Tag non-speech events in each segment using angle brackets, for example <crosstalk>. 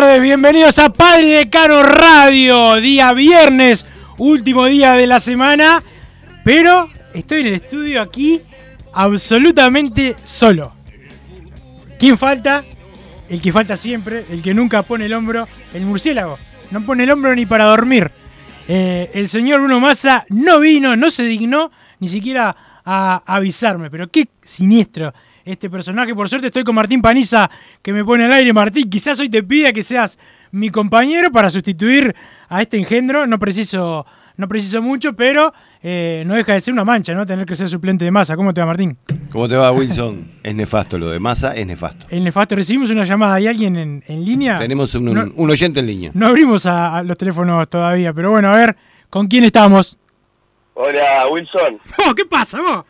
Tardes, bienvenidos a Padre Decano Radio, día viernes, último día de la semana, pero estoy en el estudio aquí absolutamente solo. ¿Quién falta? El que falta siempre, el que nunca pone el hombro, el murciélago. No pone el hombro ni para dormir. Eh, el señor Bruno Massa no vino, no se dignó ni siquiera a avisarme, pero qué siniestro este personaje. Por suerte estoy con Martín Paniza que me pone al aire. Martín, quizás hoy te pida que seas mi compañero para sustituir a este engendro. No preciso, no preciso mucho, pero eh, no deja de ser una mancha, ¿no? Tener que ser suplente de masa. ¿Cómo te va, Martín? ¿Cómo te va, Wilson? Es nefasto lo de masa, es nefasto. El nefasto, recibimos una llamada. ¿Hay alguien en, en línea? Tenemos un, un- No- un oyente en línea. No abrimos a, a los teléfonos todavía, pero bueno, a ver, ¿con quién estamos? Hola, Wilson. <laughs> Oh, ¿Qué pasa, vos?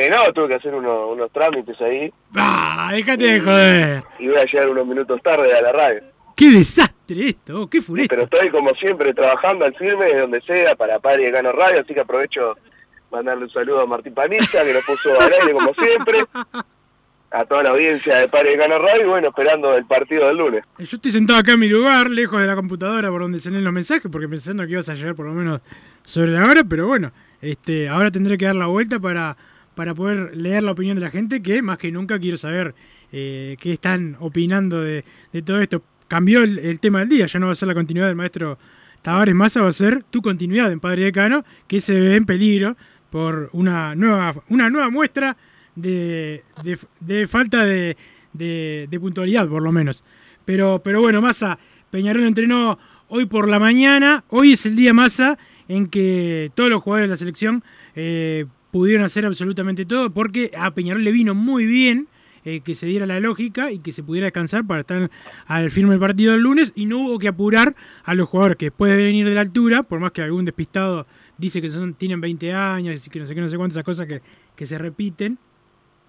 Eh, no, tuve que hacer uno- unos trámites ahí Ah, déjate de joder. y voy a llegar unos minutos tarde a la radio. Qué desastre esto, qué funesto. Pero estoy como siempre trabajando al firme de donde sea para Padre y Gano Radio, así que aprovecho mandarle un saludo a Martín Panista, que lo puso al aire como siempre, a toda la audiencia de Padre y Gano Radio y bueno, esperando el partido del lunes. Yo estoy sentado acá en mi lugar, lejos de la computadora por donde se leen los mensajes, porque pensando que ibas a llegar por lo menos sobre la hora, pero bueno, este, ahora tendré que dar la vuelta para, para poder leer la opinión de la gente, que más que nunca quiero saber eh, qué están opinando de, de todo esto. Cambió el, tema del día, ya no va a ser la continuidad del maestro Tavares Massa, va a ser tu continuidad en Padre Decano, que se ve en peligro por una nueva, una nueva muestra de, de- falta de, de- de puntualidad, por lo menos. Pero, pero bueno, Massa, Peñarol entrenó hoy por la mañana. Hoy es el día Massa en que todos los jugadores de la selección eh, pudieron hacer absolutamente todo, porque a Peñarol le vino muy bien eh, que se diera la lógica y que se pudiera descansar para estar al firme del partido del lunes y no hubo que apurar a los jugadores que después de venir de la altura, por más que algún despistado dice que son, tienen 20 años y que no sé qué, no sé cuántas cosas que, que se repiten.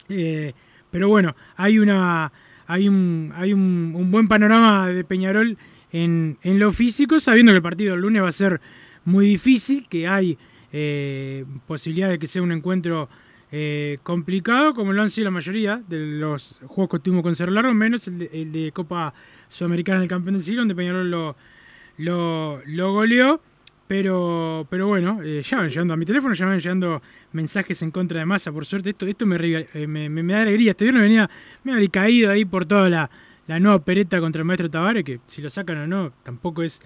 Eh, pero bueno, hay una hay un, hay un, un buen panorama de Peñarol en, en lo físico, sabiendo que el partido del lunes va a ser muy difícil, que hay eh, posibilidad de que sea un encuentro eh, complicado, como lo han sido la mayoría de los juegos que tuvimos con Cerro Largo, menos el de, el de Copa Sudamericana del Campeón del Siglo, donde Peñarol lo, lo, lo goleó. Pero, pero bueno, eh, ya van llegando a mi teléfono, ya van llegando mensajes en contra de masa. Por suerte, esto, esto eh, me, me- da alegría. Este viernes venía, me había caído ahí por toda la, la nueva pereta contra el maestro Tavares, que si lo sacan o no, tampoco es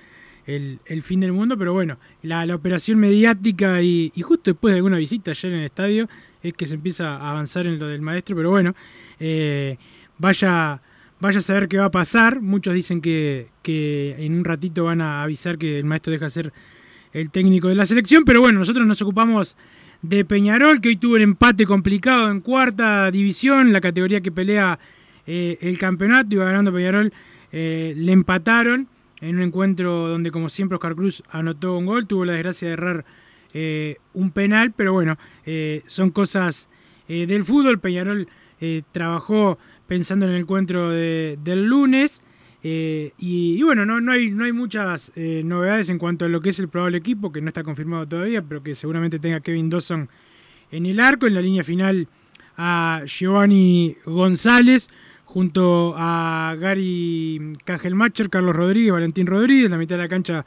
el, fin del mundo. Pero bueno, la, operación mediática y, justo después de alguna visita ayer en el estadio, es que se empieza a avanzar en lo del maestro. Pero bueno, eh, vaya, vaya a saber qué va a pasar. Muchos dicen que, que en un ratito van a avisar que el maestro deja ser el técnico de la selección, pero bueno, nosotros nos ocupamos de Peñarol, que hoy tuvo el empate complicado en cuarta división, la categoría que pelea eh, el campeonato, iba ganando Peñarol, eh, le empataron en un encuentro donde como siempre Oscar Cruz anotó un gol, tuvo la desgracia de errar eh, un penal, pero bueno, eh, son cosas eh, del fútbol, Peñarol trabajó pensando en el encuentro de- del lunes, y, bueno, no, no, hay, no hay muchas novedades en cuanto a lo que es el probable equipo, que no está confirmado todavía, pero que seguramente tenga Kevin Dawson en el arco, en la línea final a Giovanni González, junto a Gary Cajelmacher, Carlos Rodríguez, Valentín Rodríguez, la mitad de la cancha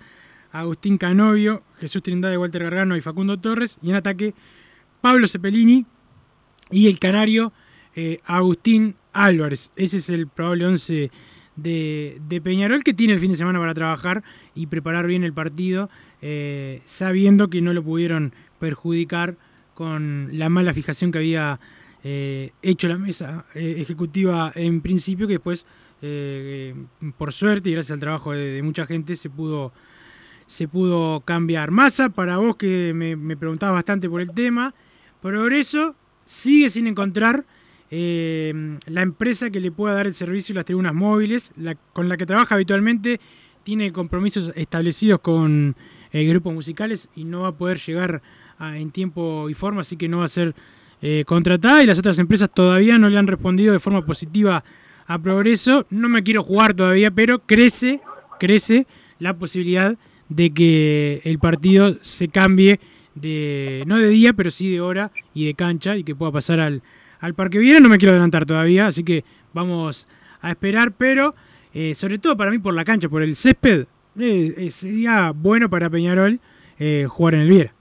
Agustín Canovio, Jesús Trindade, Walter Gargano y Facundo Torres, y en ataque Pablo Cepelini y el canario eh, Agustín Álvarez. Ese es el probable 11 de, de, Peñarol que tiene el fin de semana para trabajar y preparar bien el partido, eh, sabiendo que no lo pudieron perjudicar con la mala fijación que había eh, hecho la mesa eh, ejecutiva en principio, que después, eh, por suerte y gracias al trabajo de, mucha gente, se pudo, se pudo cambiar. Masa, para vos que me, me preguntabas bastante por el tema, Progreso sigue sin encontrar la empresa que le pueda dar el servicio las tribunas móviles, con la que trabaja habitualmente, tiene compromisos establecidos con grupos musicales y no va a poder llegar a, en tiempo y forma, así que no va a ser eh, contratada y las otras empresas todavía no le han respondido de forma positiva a Progreso. No me quiero jugar todavía, pero crece, crece la posibilidad de que el partido se cambie de no de día, pero sí de hora y de cancha y que pueda pasar al, al Parque Viera. No me quiero adelantar todavía, así que vamos a esperar, pero eh, sobre todo para mí por la cancha, por el césped, eh, sería bueno para Peñarol jugar en el Viera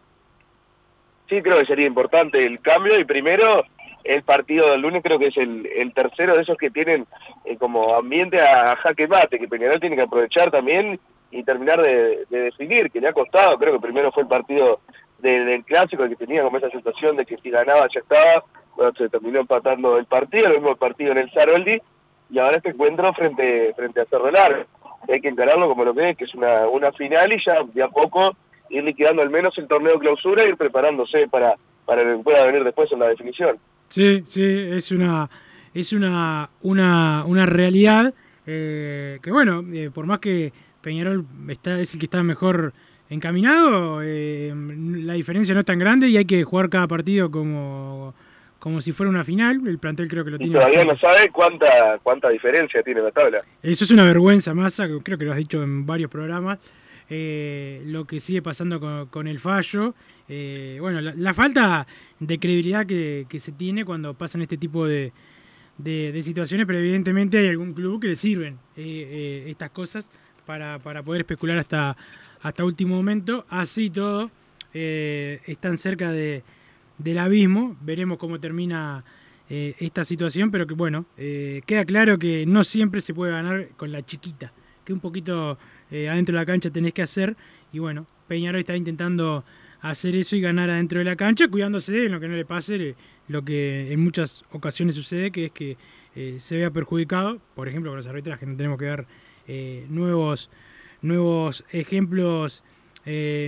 sí creo que sería importante el cambio y primero el partido del lunes creo que es el, el tercero de esos que tienen eh, como ambiente a, jaque mate, que Peñarol tiene que aprovechar también y terminar de, de, definir, que le ha costado, creo que primero fue el partido de, del clásico que tenía como esa sensación de que si ganaba ya estaba, bueno, se terminó empatando el partido, el mismo partido en el Saroldi, y ahora este encuentro frente, frente a Cerro Largo. Hay que encararlo como lo que que es una, una final y ya de a poco ir liquidando al menos el torneo clausura y ir preparándose para, para que pueda venir después en la definición. Sí, sí, es una, es una, una, una realidad eh, que bueno, eh, por más que Peñarol está, es el que está mejor encaminado, eh, la diferencia no es tan grande y hay que jugar cada partido como, como si fuera una final. El plantel creo que lo y tiene. Todavía no sabe cuánta, cuánta diferencia tiene la tabla. Eso es una vergüenza, Massa, creo que lo has dicho en varios programas. Eh, lo que sigue pasando con, el fallo. Eh, bueno, la, falta de credibilidad que, se tiene cuando pasan este tipo de, situaciones, pero evidentemente hay algún club que le sirven eh, estas cosas para, para, poder especular hasta, hasta último momento. Así todo, están cerca de, del abismo. Veremos cómo termina esta situación, pero que bueno, queda claro que no siempre se puede ganar con la chiquita, que un poquito eh, adentro de la cancha tenés que hacer. Y bueno, Peñarol está intentando hacer eso y ganar adentro de la cancha, cuidándose de lo que no le pase lo que en muchas ocasiones sucede, que es que eh, se vea perjudicado, por ejemplo, con los arbitrajes, no tenemos que dar eh, nuevos, nuevos ejemplos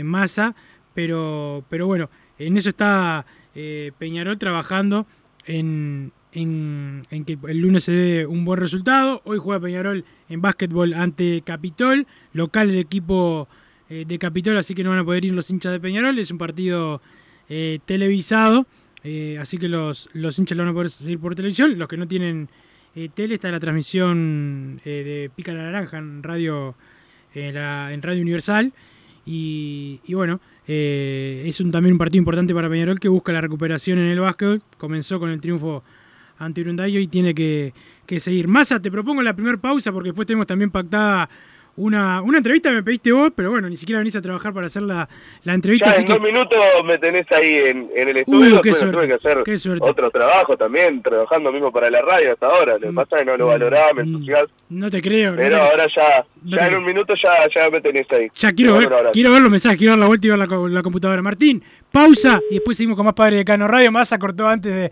masa, pero, pero bueno, en eso está Peñarol trabajando en, en, que el lunes se dé un buen resultado. Hoy juega Peñarol en básquetbol ante Capitol, local el equipo eh, de Capitol, así que no van a poder ir los hinchas de Peñarol. Es un partido eh, televisado, eh, así que los, los hinchas lo van a poder seguir por televisión. Los que no tienen tele, está la transmisión de Pica la Naranja en radio, en radio Universal. Y, bueno, es un, también un partido importante para Peñarol que busca la recuperación en el básquetbol. Comenzó con el triunfo ante Urundayo y tiene que, que seguir. Massa, te propongo la primera pausa porque después tenemos también pactada una, una entrevista que me pediste vos, pero bueno, ni siquiera venís a trabajar para hacer la, la entrevista. Ya en dos minutos me tenés ahí en, en el estudio, uh, qué suerte, tuve que hacer qué suerte. otro trabajo también, trabajando mismo para la radio hasta ahora. Lo que pasa es que no lo valoraba, me entusiasmo. No te creo. Pero no te... ahora ya, no ya en un minuto ya, ya me tenés ahí. Ya quiero ver, quiero ver los mensajes, quiero dar la vuelta y ver la, la computadora. Martín, pausa y después seguimos con más Padre de Cano Radio. Massa cortó antes de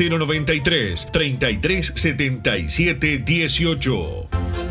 093 33 77 18.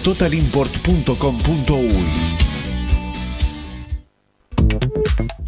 www.totalimport.com.uy.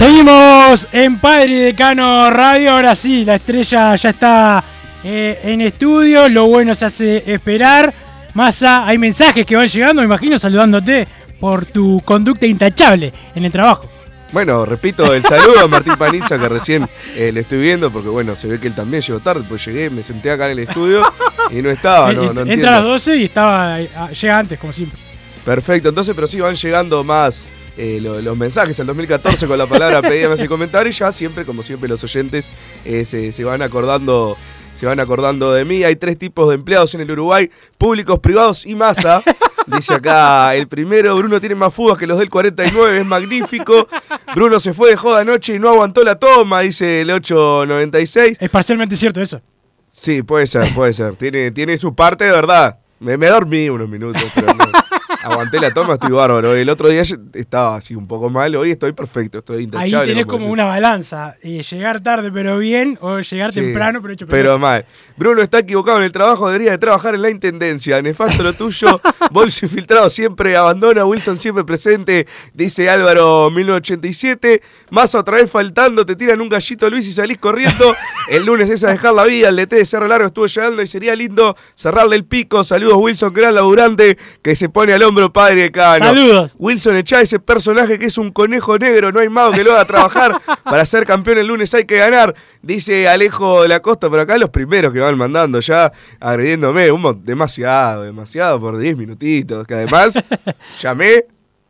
Seguimos en Padre Decano Radio. Ahora sí, la estrella ya está eh, en estudio. Lo bueno se hace esperar. Massa, hay mensajes que van llegando, me imagino, saludándote por tu conducta intachable en el trabajo. Bueno, repito el saludo a Martín Paniza que recién eh, le estoy viendo porque bueno, se ve que él también llegó tarde, pues llegué, me senté acá en el estudio y no estaba, no, no Entra entiendo. a las 12 y estaba eh, ah, llega antes, como siempre. Perfecto, entonces, pero sí van llegando más eh, lo- los mensajes al 2014 con la palabra <laughs> pedíame y comentar y ya siempre, como siempre, los oyentes eh, se, se van acordando. Se van acordando de mí. Hay tres tipos de empleados en el Uruguay: públicos, privados y masa. Dice acá, el primero, Bruno tiene más fugas que los del 49, es magnífico. Bruno se fue de joda anoche y no aguantó la toma, dice el 896. Es parcialmente cierto eso. Sí, puede ser, puede ser. Tiene, tiene su parte de verdad. Me, me dormí unos minutos, pero no. <laughs> Aguanté la toma, estoy bárbaro. El otro día estaba así un poco mal, hoy estoy perfecto, estoy Ahí intachable. tenés como una balanza. eh, llegar tarde pero bien o llegar Sí, temprano pero hecho Pero mal. Bruno está equivocado en el trabajo, debería de trabajar en la intendencia. Nefasto lo tuyo, <laughs> bolso infiltrado siempre abandona, Wilson siempre presente, dice Álvaro 1987. Más otra vez faltando, te tiran un gallito Luis y salís corriendo. <laughs> El lunes es a dejar la vida, el DT de Cerro Largo estuvo llegando y sería lindo cerrarle el pico. Saludos Wilson, gran laburante que se pone al hombro padre de Cano. Saludos. Wilson echa ese personaje que es un conejo negro, no hay mago que lo haga trabajar. <laughs> Para ser campeón el lunes hay que ganar, dice Alejo de la Costa, pero acá los primeros que van mandando ya agrediéndome, un demasiado, demasiado por 10 minutitos, que además <laughs> llamé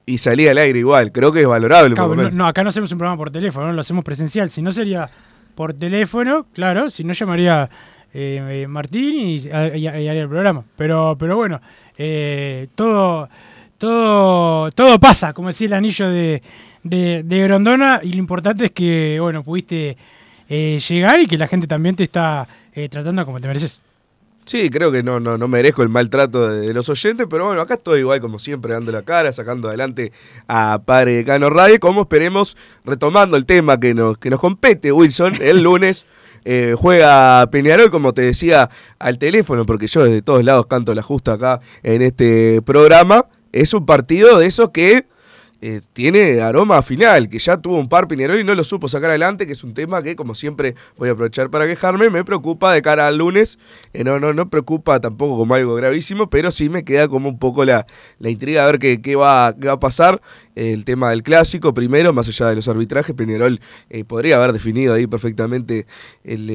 y salí al aire igual, creo que es valorable. Lo no, no, acá no hacemos un programa por teléfono, no lo hacemos presencial. Si no sería por teléfono, claro, si no llamaría eh, eh, Martín y, y- y haría el programa. Pero, pero bueno, eh, todo, todo, todo pasa, como decía el anillo de, de, de Grondona, y lo importante es que, bueno, pudiste eh, llegar y que la gente también te está eh, tratando como te mereces. Sí, creo que no, no, no merezco el maltrato de, los oyentes, pero bueno, acá estoy igual como siempre, dando la cara, sacando adelante a Padre Cano Radio, como esperemos, retomando el tema que nos, que nos compete, Wilson, el lunes. Eh, juega Peñarol, como te decía, al teléfono, porque yo desde todos lados canto la justa acá en este programa. Es un partido de esos que eh, tiene aroma final, que ya tuvo un par Peñarol y no lo supo sacar adelante, que es un tema que, como siempre, voy a aprovechar para quejarme, me preocupa de cara al lunes. Eh, no, no, no preocupa tampoco como algo gravísimo, pero sí me queda como un poco la, la intriga de ver qué, qué va, qué va a pasar. Eh, el tema del clásico, primero, más allá de los arbitrajes, Peñarol eh, podría haber definido ahí perfectamente el,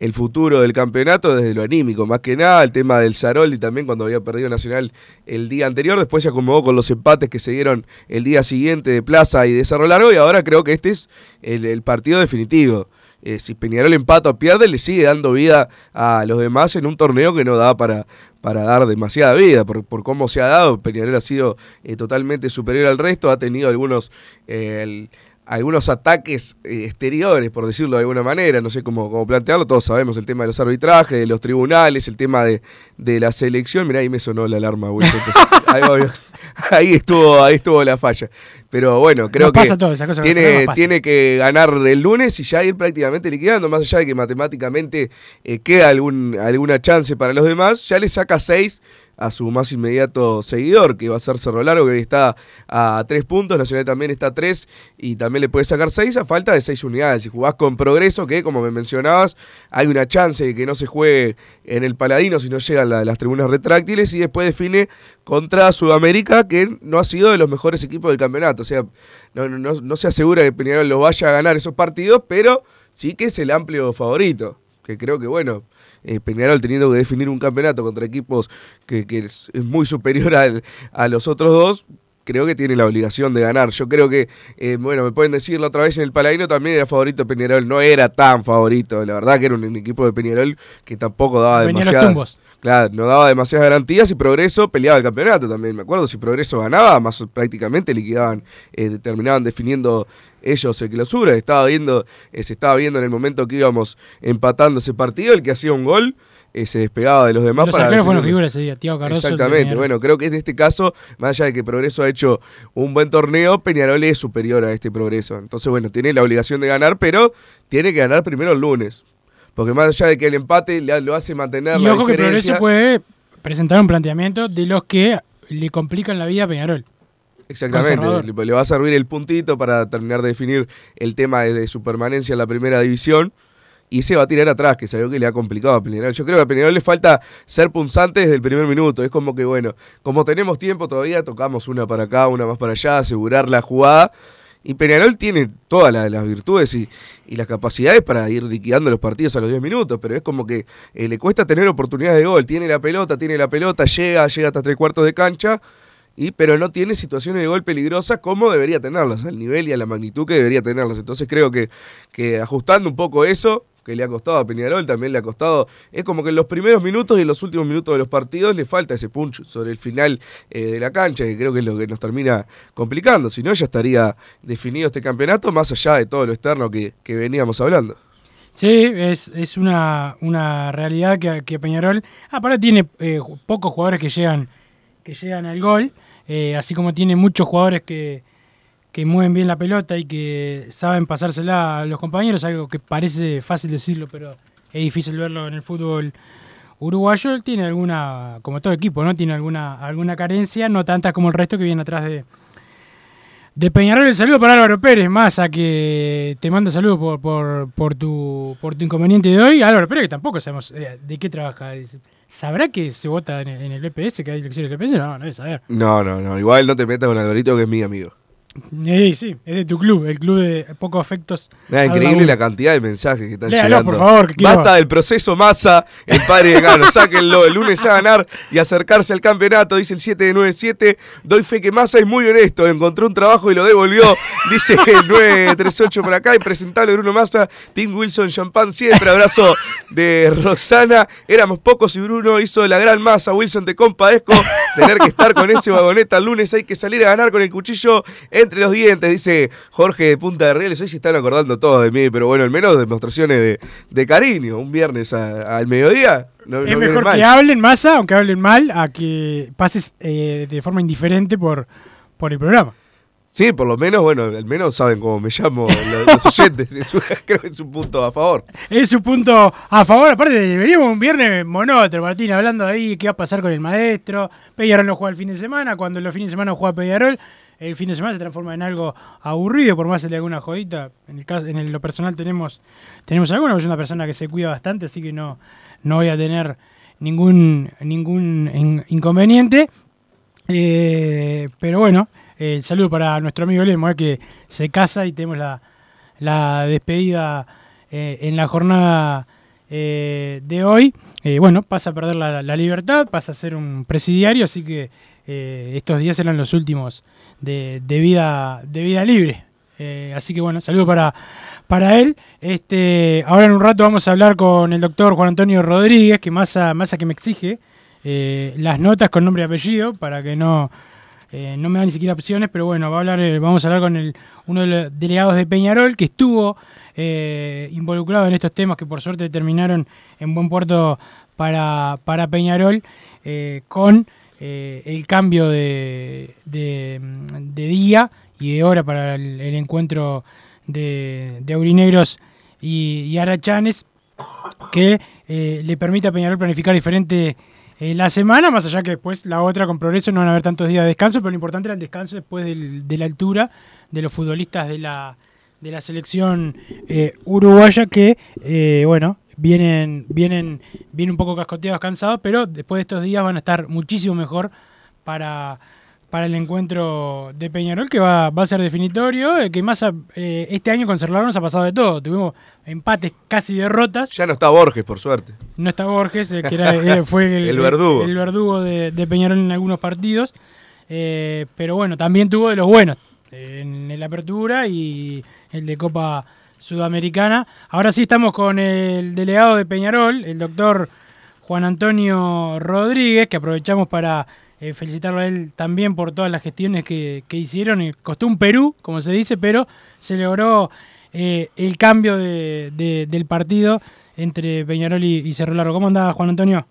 el- futuro del campeonato desde lo anímico, más que nada, el tema del Saroldi también cuando había perdido Nacional el día anterior, después se acomodó con los empates que se dieron el día siguiente de Plaza y de Cerro Largo, y ahora creo que este es el, partido definitivo. Eh, si Peñarol empata o pierde, le sigue dando vida a los demás en un torneo que no da para, para dar demasiada vida, por, por cómo se ha dado. Peñarol ha sido eh, totalmente superior al resto, ha tenido algunos, eh, algunos ataques exteriores, por decirlo de alguna manera, no sé cómo, cómo plantearlo, todos sabemos el tema de los arbitrajes, de los tribunales, el tema de, de la selección, mirá, ahí me sonó la alarma, Wilson. <laughs> <laughs> ahí, estuvo, ahí estuvo la falla. Pero bueno, creo que todo, cosa tiene, tiene que ganar el lunes y ya ir prácticamente liquidando, más allá de que matemáticamente eh, queda algún, alguna chance para los demás, ya le saca seis a su más inmediato seguidor, que va a ser Cerro Largo, que está a tres puntos, Nacional también está a tres, y también le puede sacar seis a falta de seis unidades. Si jugás con progreso, que como me mencionabas, hay una chance de que no se juegue en el Paladino si no llegan la- las tribunas retráctiles, y después define contra Sudamérica, que no ha sido de los mejores equipos del campeonato. O sea, no, no, no- no se asegura que Peñarol lo vaya a ganar esos partidos, pero sí que es el amplio favorito. Que creo que, bueno, eh, Peñarol teniendo que definir un campeonato contra equipos que, que es, es muy superior al- a los otros dos, creo que tiene la obligación de ganar. Yo creo que, eh, bueno, me pueden decir la otra vez en el Paladino también era favorito Peñarol, no era tan favorito, la verdad que era un, un equipo de Peñarol que tampoco daba tumbos. Claro, no daba demasiadas garantías y Progreso peleaba el campeonato también. Me acuerdo, si Progreso ganaba, más prácticamente liquidaban, eh, terminaban definiendo ellos el clausura. Estaba viendo, eh, se estaba viendo en el momento que íbamos empatando ese partido, el que hacía un gol eh, se despegaba de los demás. Los para arqueros fueron figuras ese día, Tiago Cardoso. Exactamente, bueno, creo que en este caso, más allá de que Progreso ha hecho un buen torneo, Peñarol es superior a este Progreso. Entonces, bueno, tiene la obligación de ganar, pero tiene que ganar primero el lunes. Porque más allá de que el empate le- lo hace mantener Y la ojo que diferencia. Progreso puede presentar un planteamiento de los que le complican la vida a Peñarol. Exactamente, le, le va a servir el puntito para terminar de definir el tema de, de su permanencia en la primera división y se va a tirar atrás, que sabía que le ha complicado a Peñarol. Yo creo que a Peñarol le falta ser punzante desde el primer minuto. Es como que, bueno, como tenemos tiempo todavía, tocamos una para acá, una más para allá, asegurar la jugada. Y Peñarol tiene todas la- las virtudes y, las capacidades para ir liquidando los partidos a los 10 minutos, pero es como que eh, le cuesta tener oportunidades de gol. Tiene la pelota, tiene la pelota, llega, llega hasta tres cuartos de cancha, y, pero no tiene situaciones de gol peligrosas como debería tenerlas, al nivel y a la magnitud que debería tenerlas. Entonces creo que ajustando un poco eso, que le ha costado a Peñarol, también le ha costado, es como que en los primeros minutos y en los últimos minutos de los partidos le falta ese punch sobre el final eh, de la cancha, que creo que es lo que nos termina complicando. Si no, ya estaría definido este campeonato, más allá de todo lo externo que, que veníamos hablando. Sí, es, es una, una realidad que, que Peñarol, aparte tiene eh, pocos jugadores que llegan, que llegan al gol, eh, así como tiene muchos jugadores que, que mueven bien la pelota y que saben pasársela a los compañeros, algo que parece fácil decirlo, pero es difícil verlo en el fútbol uruguayo. Tiene alguna, como todo equipo, ¿no? Tiene alguna, alguna carencia, no tantas como el resto que viene atrás de, de Peñarol, el saludo para Álvaro Pérez, más a que te manda saludos por, por, por, tu, por tu inconveniente de hoy. Álvaro Pérez, que tampoco sabemos eh, de qué trabaja. ¿Sabrá que se vota en el, en el EPS, que hay elecciones del EPS? No, no debe saber. No, no, no, igual no te metas con Alvarito, que es mi amigo. Eh, sí, es de tu club, el club de pocos afectos. Nada, increíble la cantidad de mensajes que están Léalo, llegando. por favor, que Basta del proceso masa, el padre de Gano. Sáquenlo, el lunes a ganar y acercarse al campeonato, dice el 797. Doy fe que Massa es muy honesto, encontró un trabajo y lo devolvió, dice el 938 por acá. Impresentable Bruno Massa, Tim Wilson, champán siempre. Abrazo de Roxana. Éramos pocos y Bruno hizo la gran masa. Wilson, te compadezco. Tener que estar con ese vagoneta el lunes, hay que salir a ganar con el cuchillo entre los dientes, dice Jorge de Punta de Rieles. Hoy se están acordando todos de mí, pero bueno, al menos demostraciones de, de cariño. Un viernes a- al mediodía. No, Es mejor mal. que hablen masa, aunque hablen mal, a que pases eh, de forma indiferente por, por el programa. Sí, por lo menos, bueno, al menos saben cómo me llamo los, los <laughs> oyentes. Es un- <laughs> creo que es un punto a favor. Es su punto a favor. Aparte, veníamos un viernes monótono, Martín, hablando ahí qué va a pasar con el maestro. Peñarol no juega el fin de semana. Cuando los fines de semana juega Peñarol, el fin de semana se transforma en algo aburrido, por más que le haga una jodita. En en lo personal tenemos, tenemos alguna, yo soy una persona que se cuida bastante, así que no, no voy a tener ningún, ningún in- inconveniente. Eh, pero bueno, eh, saludo para nuestro amigo Lemo, eh, que se casa y tenemos la, la despedida eh, en la jornada de hoy. Bueno, pasa a perder la, la libertad, pasa a ser un presidiario, así que estos días eran los últimos de, vida, de vida libre. Eh, así que bueno, saludo para, para él. Este, ahora en un rato vamos a hablar con el doctor Juan Antonio Rodríguez, que más a, más a que me exige eh, las notas con nombre y apellido, para que no, eh, no me da ni siquiera opciones, pero bueno, va a hablar, vamos a hablar con el, uno de los delegados de Peñarol que estuvo involucrado en estos temas que por suerte terminaron en buen puerto para, para Peñarol con eh, el cambio de, de, día y de hora para el, encuentro de, de Aurinegros y, y Arachanes que eh, le permite a Peñarol planificar diferente eh, la semana, más allá que después la otra con progreso no van a haber tantos días de descanso, pero lo importante era el descanso después del- de la altura de los futbolistas de la, de la selección uruguaya que, bueno, vienen, vienen, vienen un poco cascoteados, cansados, pero después de estos días van a estar muchísimo mejor para, para el encuentro de Peñarol, que va, va a ser definitorio, eh, que más a- eh, este año con Cerrado nos ha pasado de todo. Tuvimos empates, casi derrotas. Ya no está Borges, por suerte. No está Borges, eh, que era, eh, <laughs> fue el, El verdugo. el verdugo de, de Peñarol en algunos partidos. Eh, pero bueno, también tuvo de los buenos en el Apertura y el de Copa Sudamericana. Ahora sí estamos con el delegado de Peñarol, el doctor Juan Antonio Rodríguez, que aprovechamos para eh, felicitarlo a él también por todas las gestiones que, que hicieron. Eh, Costó un Perú, como se dice, pero se logró eh, el cambio de- de- del partido entre Peñarol y, y Cerro Largo. ¿Cómo andás, Juan Antonio?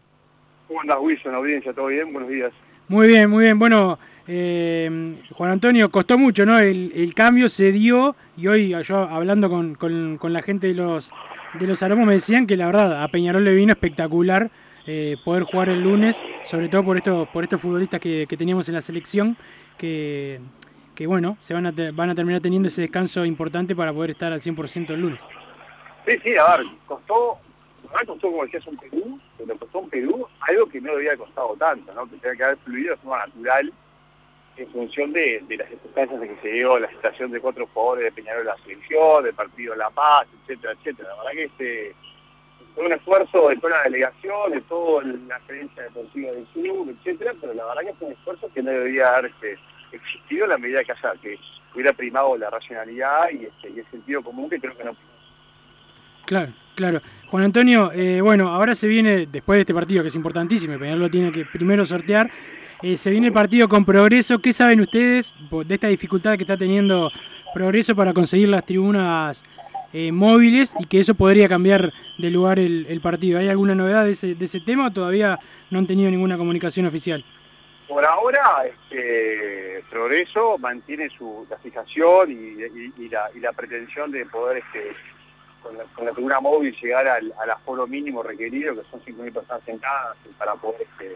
¿Cómo andás, Wilson? Audiencia, ¿todo bien? Buenos días. Muy bien, muy bien. Bueno, eh, Juan Antonio, costó mucho, ¿no? El, cambio se dio y hoy yo hablando con, la gente de los de los aromos me decían que la verdad a Peñarol le vino espectacular eh, poder jugar el lunes, sobre todo por estos por estos futbolistas que, teníamos en la selección que, bueno, se van a, te- van a terminar teniendo ese descanso importante para poder estar al 100% el lunes. Sí, sí, a ver, costó, costó como decías un Perú, pero costó un Perú algo que no había costado tanto, ¿no? Que tenía que haber fluido de forma natural en función de, las circunstancias en que se dio la situación de cuatro jugadores de Peñarol la selección, del partido La Paz, etcétera, etcétera. La verdad que este fue un esfuerzo de toda la delegación, de toda la experiencia deportiva del club, etcétera, pero la verdad que fue un esfuerzo que no debería haber este, existido en la medida que haya que hubiera primado la racionalidad y, este, el sentido común que creo que no Claro, claro. Juan Antonio, eh, bueno, ahora se viene, después de este partido que es importantísimo, Peñarol lo tiene que primero sortear, eh, se viene el partido con progreso. ¿Qué saben ustedes de esta dificultad que está teniendo progreso para conseguir las tribunas eh, móviles y que eso podría cambiar de lugar el, partido? ¿Hay alguna novedad de ese, tema o todavía no han tenido ninguna comunicación oficial? Por ahora, este, Progreso mantiene su la fijación y, la, pretensión de poder, este, con, la, con la tribuna móvil, llegar al, al aforo mínimo requerido, que son 5.000 personas sentadas, para poder este,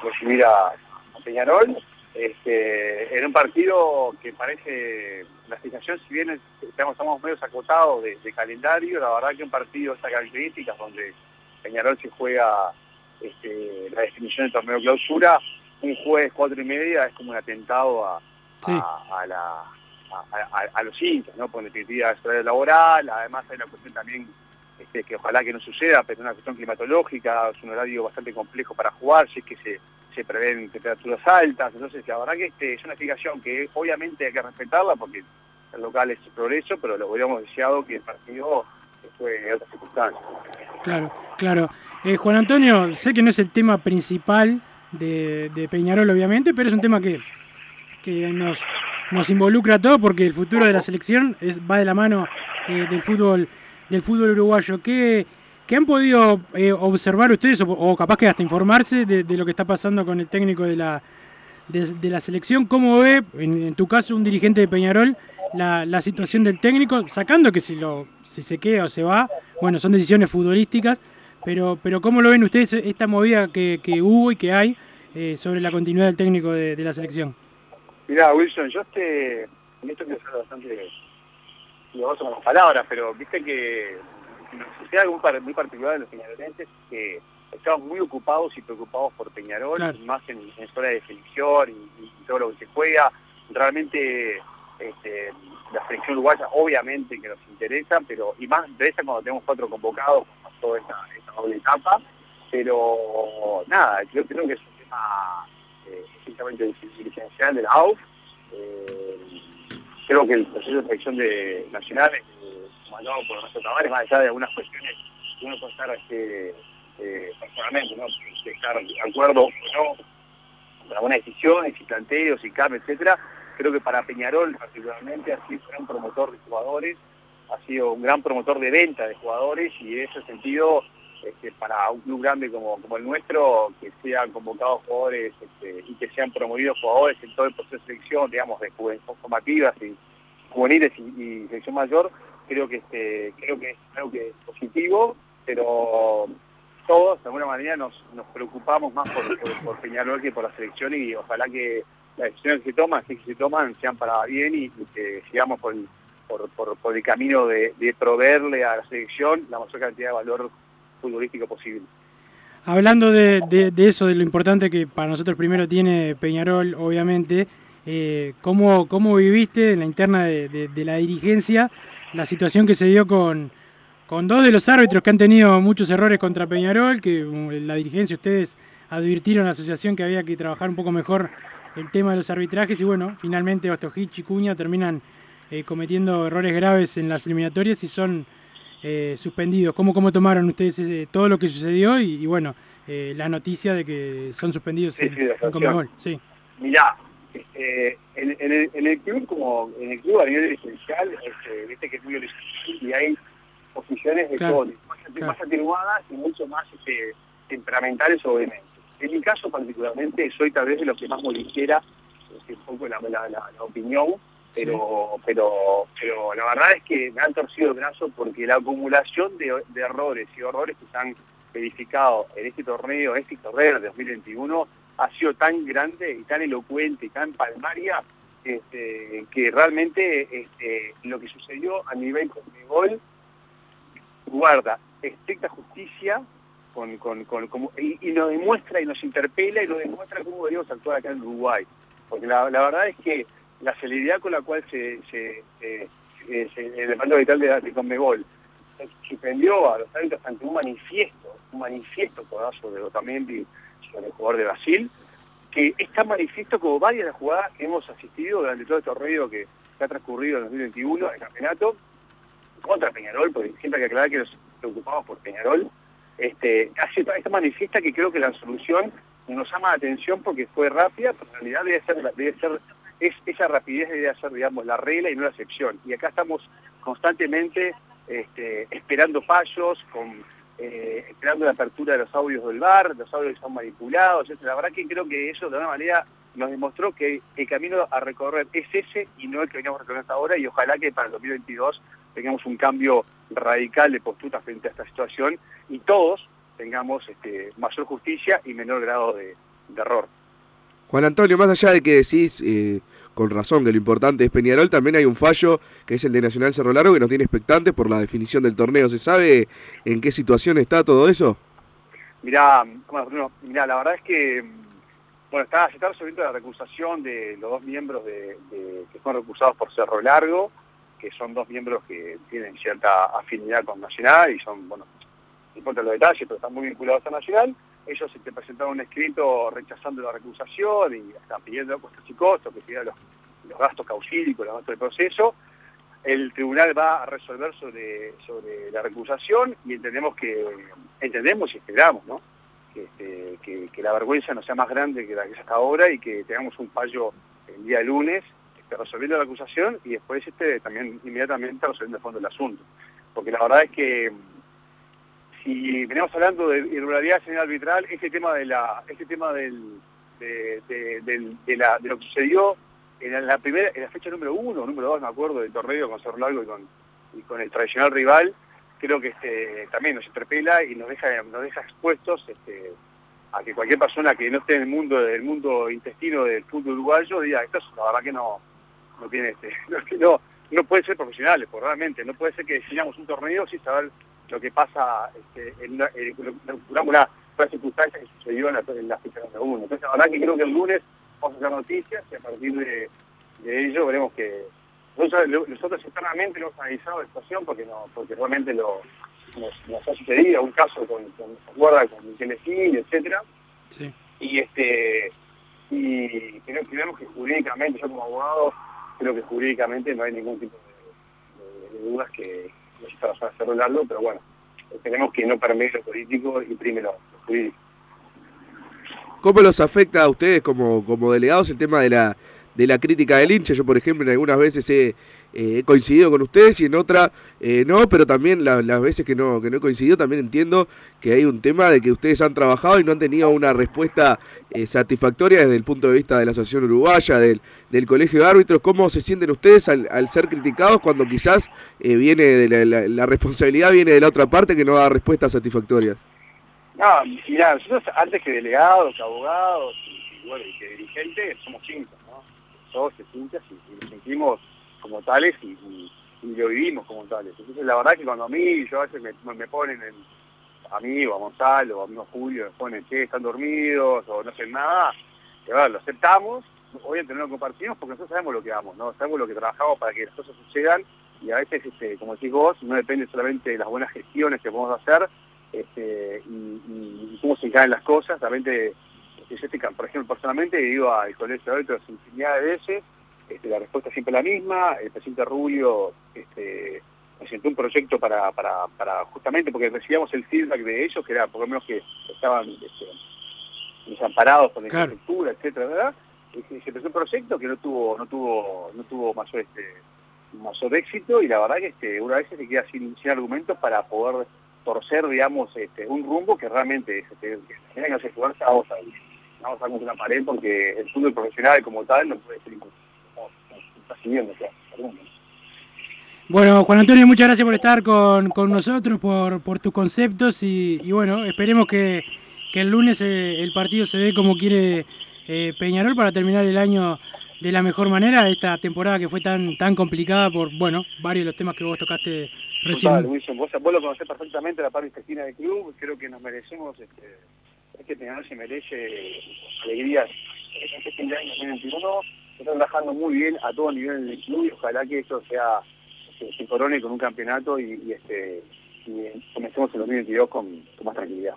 recibir a Peñarol. Este, en un partido que parece, la fijación, si bien es- estamos, estamos medio acotados de, de calendario, la verdad que un partido de estas características, donde Peñarol se juega este, la definición del torneo clausura, un jueves cuatro y media es como un atentado a, Sí. a, a la, a, los hinchas, ¿no? Por definitiva es horario laboral, además hay una cuestión también este, que ojalá que no suceda, pero una cuestión climatológica, es un horario bastante complejo para jugar, si es que se, se prevén temperaturas altas, entonces la verdad que este, es una explicación que obviamente hay que respetarla porque el local es progreso, pero lo hubiéramos deseado que el partido fue en otras circunstancias. Claro, claro. Eh, Juan Antonio, sé que no es el tema principal de, Peñarol, obviamente, pero es un tema que, que nos, nos involucra a todos porque el futuro de la selección va de la mano eh, del fútbol del fútbol uruguayo. ¿Qué, qué han podido eh, observar ustedes, o, capaz que hasta informarse de, lo que está pasando con el técnico de la, de, la selección? ¿Cómo ve, en, tu caso, un dirigente de Peñarol, la, la situación del técnico? Sacando que si, lo, si se queda o se va, bueno, son decisiones futbolísticas, pero, pero ¿cómo lo ven ustedes esta movida que, que hubo y que hay eh, sobre la continuidad del técnico de, la selección? Mirá, Wilson, yo este, en esto quiero ser bastante cuidadoso con las palabras, pero viste que sucede algo muy par- muy particular de los peñarolenses que estamos muy ocupados y preocupados por Peñarol, Claro. más en, en zona de definición y, y todo lo que se juega. Realmente este, la selección uruguaya obviamente que nos interesa, pero y más interesa cuando tenemos cuatro convocados, como toda esta, esta doble etapa, pero nada, yo creo que es un tema eh, estrictamente dirigencial de la AUF. Eh, creo que el proceso de selección de nacionales, comandado por Ernesto Tavares, más allá de algunas cuestiones que uno puede estar este, eh, personalmente, ¿no? De estar de acuerdo o no para buenas decisiones y planteos y cambios, etcétera. Creo que para Peñarol particularmente ha sido un gran promotor de jugadores, ha sido un gran promotor de venta de jugadores y en ese sentido este, para un club grande como, como el nuestro, que sean convocados jugadores este, y que sean promovidos jugadores en todo el proceso de selección, digamos, de formativas y juveniles y selección mayor, creo que este, creo que es algo que positivo, pero todos de alguna manera nos, preocupamos más por, Peñarol que por la selección y ojalá que las decisiones que se toman, si se toman, sean para bien y, que sigamos por por, por- el camino de, de proveerle a la selección la mayor cantidad de valor futbolístico posible. Hablando de, de- eso, de lo importante que para nosotros primero tiene Peñarol, obviamente, eh, ¿cómo, ¿cómo viviste en la interna de la dirigencia la situación que se dio con, con dos de los árbitros que han tenido muchos errores contra Peñarol, que um, la dirigencia, ustedes advirtieron a la asociación que había que trabajar un poco mejor el tema de los arbitrajes y bueno, finalmente Ostojic y Cuña terminan eh, cometiendo errores graves en las eliminatorias y son eh, suspendidos. ¿Cómo, ¿Cómo tomaron ustedes todo lo que sucedió y, y bueno, eh, la noticia de que son suspendidos Sí, en, en. Conmebol? Sí. Mirá, este, en, en el, en el club como en el club a nivel dirigencial, este, viste que es muy horizontal y hay posiciones de Claro, todo, más, claro. más atenuadas y mucho más este, temperamentales obviamente. En mi caso particularmente soy tal vez de los que más moliciera este, un poco la, la- la- la opinión, pero, pero, pero la verdad es que me han torcido el brazo porque la acumulación de, de errores y horrores que se han verificado en este torneo, en este torneo de 2021, ha sido tan grande y tan elocuente y tan palmaria este, que realmente este, lo que sucedió a nivel Conmebol guarda estricta justicia con, y, y nos demuestra y nos interpela y nos demuestra cómo deberíamos actuar acá en Uruguay. Porque la, verdad es que la celeridad con la cual se, se, eh, se- el mando vital de, de Conmebol suspendió a los árbitros ante un manifiesto, un manifiesto codazo de Otamendi el jugador de Brasil, que es tan manifiesto como varias de las jugadas que hemos asistido durante todo este torneo que, que ha transcurrido en 2021, el campeonato, contra Peñarol, porque siempre hay que aclarar que nos preocupamos por Peñarol, este, hace esta manifiesta que creo que la solución nos llama la atención porque fue rápida, pero en realidad debe ser, debe ser es, esa rapidez debe ser, digamos, la regla y no la excepción. Y acá estamos constantemente este, esperando fallos, con, eh, esperando la apertura de los audios del bar, los audios que son manipulados, etc. La verdad que creo que eso de alguna manera nos demostró que el camino a recorrer es ese y no el que veníamos recorriendo hasta ahora y ojalá que para el 2022 tengamos un cambio radical de postura frente a esta situación y todos tengamos este, mayor justicia y menor grado de, error. Juan Antonio, más allá de que decís eh, con razón que lo importante es Peñarol, también hay un fallo que es el de Nacional Cerro Largo que nos tiene expectantes por la definición del torneo. ¿Se sabe en qué situación está todo eso? Mirá, bueno, mirá, la verdad es que bueno, está, se está resolviendo la recusación de los dos miembros de, de- que son recusados por Cerro Largo, que son dos miembros que tienen cierta afinidad con Nacional y son, bueno, importa los detalles, pero están muy vinculados a Nacional. Ellos se presentaron un escrito rechazando la recusación y están pidiendo costos y costos, que pidieran los, los gastos causílicos, los gastos del proceso. El tribunal va a resolver sobre, sobre la recusación y entendemos que entendemos y esperamos, ¿no? Que, este, que, que la vergüenza no sea más grande que la que es hasta ahora y que tengamos un fallo el día lunes este, resolviendo la acusación y después este también inmediatamente resolviendo el fondo del asunto. Porque la verdad es que si venimos hablando de irregularidades en el arbitral, este tema de la, este tema de, lo que sucedió en la primera, en la fecha número uno, número dos, me acuerdo, del torneo con Cerro Largo y con, y con el tradicional rival, creo que este también nos interpela y nos deja, nos deja expuestos este, a que cualquier persona que no esté en el mundo, del mundo intestino del fútbol uruguayo diga, esto es la verdad que no, no tiene este, <laughs> no, no, no puede ser profesionales, pues realmente, no puede ser que definamos un torneo sin saber lo que pasa este, en una, en una, una, una circunstancia que sucedió en la, en la fecha número uno. Entonces, la verdad que creo que el lunes vamos a hacer noticias y a partir de, de ello veremos que nosotros, nosotros internamente no hemos analizado la situación porque no porque realmente lo, nos, nos ha sucedido un caso con, con ¿se acuerda? con Telefil, etcétera Sí. y este y creo, que jurídicamente yo como abogado creo que jurídicamente no hay ningún tipo de, de- de dudas que necesita hacerlo largo pero bueno esperemos que no permee lo político y prime lo, ¿Cómo los afecta a ustedes como, como delegados el tema de la, de la crítica del hincha. Yo, por ejemplo, en algunas veces he, eh, coincidido con ustedes y en otras eh, no, pero también las veces que no, que no he coincidido, también entiendo que hay un tema de que ustedes han trabajado y no han tenido una respuesta eh, satisfactoria desde el punto de vista de la Asociación Uruguaya, del, del Colegio de Árbitros. ¿Cómo se sienten ustedes al, al ser criticados cuando quizás viene de la, responsabilidad viene de la otra parte que no da respuestas satisfactorias? No, mirá, nosotros antes que delegados, que abogados y bueno, y que dirigentes somos cinco 12, 15, y, lo sentimos como tales y, lo vivimos como tales. Entonces la verdad que cuando a mí, yo a veces me, ponen, en, a mí o a Gonzalo, o a Julio, me ponen, che, están dormidos o no hacen nada, que lo aceptamos, obviamente no lo compartimos porque nosotros sabemos lo que damos, ¿no? sabemos lo que trabajamos para que las cosas sucedan y a veces, este, como decís vos, no depende solamente de las buenas gestiones que podemos hacer este, y, cómo se encaden las cosas, realmente yo por ejemplo, personalmente ido al colegio de árbitros infinidad de veces, este, la respuesta es siempre la misma, el presidente Rubio este, presentó un proyecto para, para, para justamente porque recibíamos el feedback de ellos, que era por lo menos que estaban este, desamparados por la Claro. infraestructura, etcétera, ¿verdad? Y se se presentó un proyecto que no tuvo, no tuvo, no tuvo mayor este mayor éxito y la verdad que este, una vez se queda sin, sin argumentos para poder torcer, digamos, este, un rumbo que realmente este, que que vamos a vamos a dar contra una pared porque el fútbol profesional como tal no puede ser está siguiendo, claro. Bueno, Juan Antonio, muchas gracias por estar con, con nosotros, por, por tus conceptos y, y bueno, esperemos que, que el lunes eh, el partido se dé como quiere eh, Peñarol para terminar el año de la mejor manera, esta temporada que fue tan tan complicada por, bueno, varios de los temas que vos tocaste recién. Total, Wilson, vos, vos lo conocés perfectamente la parte intestina del club, creo que nos merecemos, este, es que Peñarol se merece alegrías. Este fin de año 2021 se está trabajando muy bien a todo nivel en el club y ojalá que eso sea, se, se corone con un campeonato y, este comencemos el 2022 con, con más tranquilidad.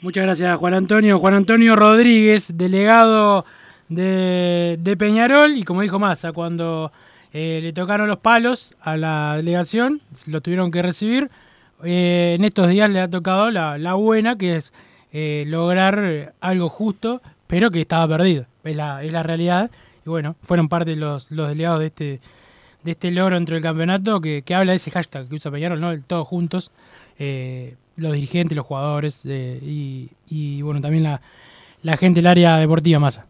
Muchas gracias, Juan Antonio. Juan Antonio Rodríguez, delegado de, de Peñarol, y como dijo Massa, cuando eh, le tocaron los palos a la delegación, lo tuvieron que recibir. Eh, en estos días le ha tocado la, la buena, que es eh, lograr algo justo, pero que estaba perdido. Es la, es la realidad. Y bueno, fueron parte los, los delegados de este, de este logro dentro del campeonato que, que habla de ese hashtag que usa Peñarol, ¿no? El todos juntos. eh, los dirigentes, los jugadores eh, y, y, bueno, también la, la gente del área deportiva Massa.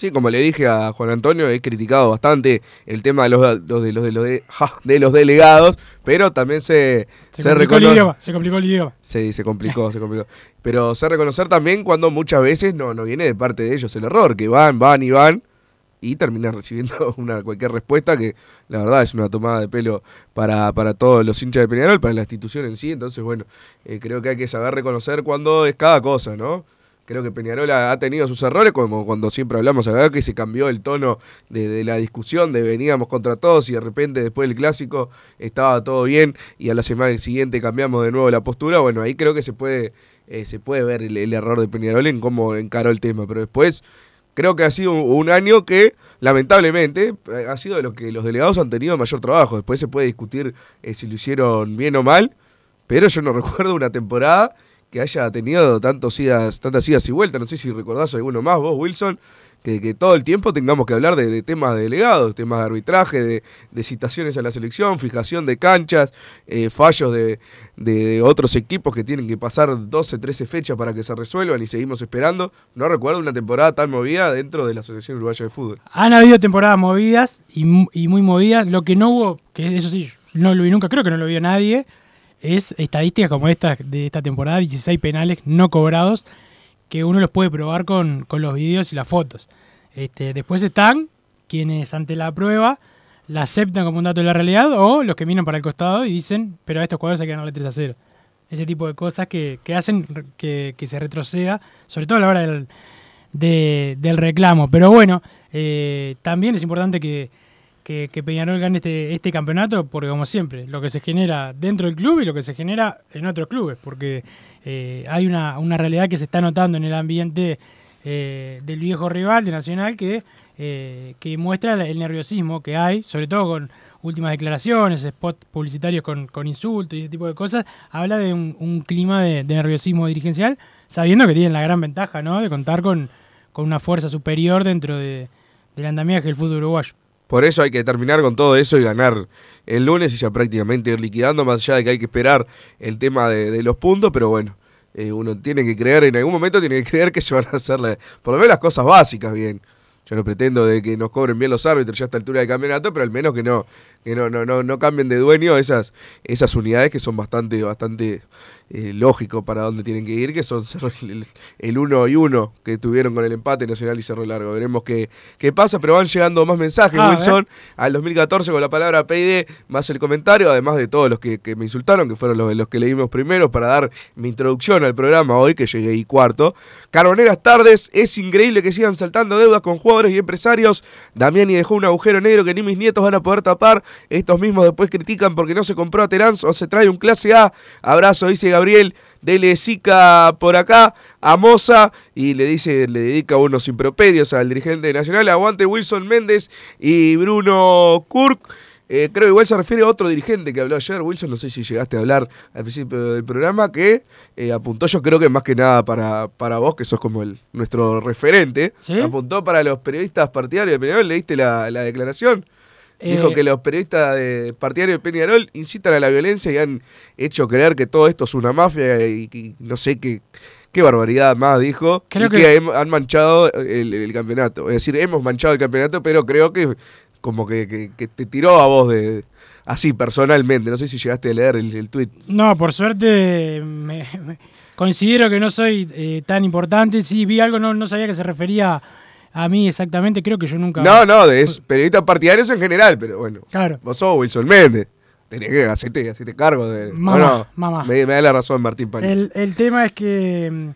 Sí, como le dije a Juan Antonio, he criticado bastante el tema de los, los de los de los de, ja, de los delegados, pero también se Se, complicó el idioma, se complicó el idioma. Sí, se complicó, se complicó. Pero sé reconocer también cuando muchas veces no, no viene de parte de ellos el error, que van, van y van y terminan <laughs> recibiendo una cualquier respuesta que la verdad es una tomada de pelo para, para todos los hinchas de Peñarol, para la institución en sí. Entonces, bueno, eh, creo que hay que saber reconocer cuando es cada cosa, ¿no? Creo que Peñarol ha tenido sus errores, como cuando siempre hablamos acá, que se cambió el tono de, la discusión, de veníamos contra todos y de repente después del clásico estaba todo bien y a la semana siguiente cambiamos de nuevo la postura. Bueno, ahí creo que se puede, eh, se puede ver el, error de Peñarol en cómo encaró el tema, pero después creo que ha sido un, un año que lamentablemente eh, ha sido de los que los delegados han tenido mayor trabajo. Después se puede discutir eh, si lo hicieron bien o mal, pero yo no <laughs> recuerdo una temporada que haya tenido tantos idas, tantas idas y vueltas. No sé si recordás alguno más vos, Wilson, que, todo el tiempo tengamos que hablar de, temas de delegados, temas de arbitraje, de, citaciones a la selección, fijación de canchas, eh, fallos de, de- otros equipos que tienen que pasar 12, 13 fechas para que se resuelvan y seguimos esperando. No recuerdo una temporada tan movida dentro de la Asociación Uruguaya de Fútbol. Han habido temporadas movidas y, y muy movidas. Lo que no hubo, que eso sí, no lo vi nunca, creo que no lo vio nadie, es estadísticas como esta de esta temporada, 16 penales no cobrados, que uno los puede probar con, con los videos y las fotos. Este, después están quienes ante la prueba la aceptan como un dato de la realidad o los que miran para el costado y dicen, pero a estos jugadores hay que ganarle 3 a 0. Ese tipo de cosas que, que hacen que, que se retroceda, sobre todo a la hora del, de- del reclamo. Pero bueno, eh, también es importante que, que, Peñarol gane este, este campeonato, porque como siempre, lo que se genera dentro del club y lo que se genera en otros clubes, porque eh, hay una, una realidad que se está notando en el ambiente eh, del viejo rival de Nacional que, eh, que muestra el nerviosismo que hay, sobre todo con últimas declaraciones, spots publicitarios con, con insultos y ese tipo de cosas, habla de un, clima de, de nerviosismo dirigencial, sabiendo que tienen la gran ventaja ¿no? de contar con, con una fuerza superior dentro de, del andamiaje del fútbol uruguayo. Por eso hay que terminar con todo eso y ganar el lunes y ya prácticamente ir liquidando, más allá de que hay que esperar el tema de, los puntos, pero bueno, eh, uno tiene que creer, en algún momento tiene que creer que se van a hacer la- por lo menos las cosas básicas bien. Yo no pretendo de que nos cobren bien los árbitros ya a esta altura del campeonato, pero al menos que no, que no, no, no, no cambien de dueño esas, esas unidades que son bastante, bastante eh, lógico para dónde tienen que ir, que son <laughs> el, el uno y uno que tuvieron con el empate Nacional y Cerro Largo. Veremos qué, qué pasa, pero van llegando más mensajes, Ah, Wilson, al 2014 con la palabra PID más el comentario, además de todos los que, que me insultaron, que fueron los, los que leímos primero para dar mi introducción al programa hoy, que llegué y cuarto. Carboneras tardes, es increíble que sigan saltando deudas con jugadores y empresarios. Damiani dejó un agujero negro que ni mis nietos van a poder tapar. Estos mismos después critican porque no se compró a Terán o se trae un clase A. Abrazo, dice Gabriel. Dele Zika por acá a Moza y le dice, le dedica unos improperios al dirigente nacional. Aguante Wilson Méndez y Bruno Kurk. Eh, creo que igual se refiere a otro dirigente que habló ayer, Wilson, no sé si llegaste a hablar al principio del programa, que eh, apuntó, yo creo que más que nada para, para vos, que sos como el nuestro referente, apuntó para los periodistas partidarios de Peñarol, ¿leíste la, la declaración? Dijo Eh, que los periodistas de partidarios de Peñarol incitan a la violencia y han hecho creer que todo esto es una mafia y, y no sé qué, qué barbaridad más dijo. Creo y que, han manchado el, el campeonato. Es decir, hemos manchado el campeonato, pero creo que como que, que- que te tiró a vos de así personalmente. No sé si llegaste a leer el, el tweet. No, por suerte me- me- considero que no soy eh, tan importante. Sí, vi algo, no, no sabía que se refería a mí exactamente. Creo que yo nunca. No, no, de periodistas partidarios en general, pero bueno. Claro. Vos sos Wilson Méndez. Tenés que hacerte, hacerte cargo de. Mamá, mamá. Me, me da la razón Martín Panis. El, el tema es que, mm,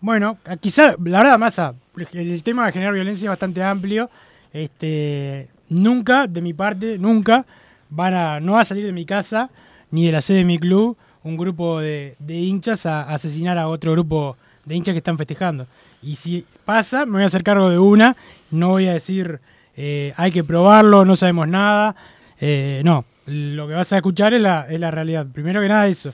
bueno, quizá, la verdad, Massa, el, el tema de generar violencia es bastante amplio. Este, nunca, de mi parte, nunca, van a, no va a salir de mi casa ni de la sede de mi club un grupo de, de hinchas a, asesinar a otro grupo de hinchas que están festejando. Y si pasa, me voy a hacer cargo de una, no voy a decir eh, hay que probarlo, no sabemos nada. Eh, no, lo que vas a escuchar es la, es la realidad. Primero que nada eso.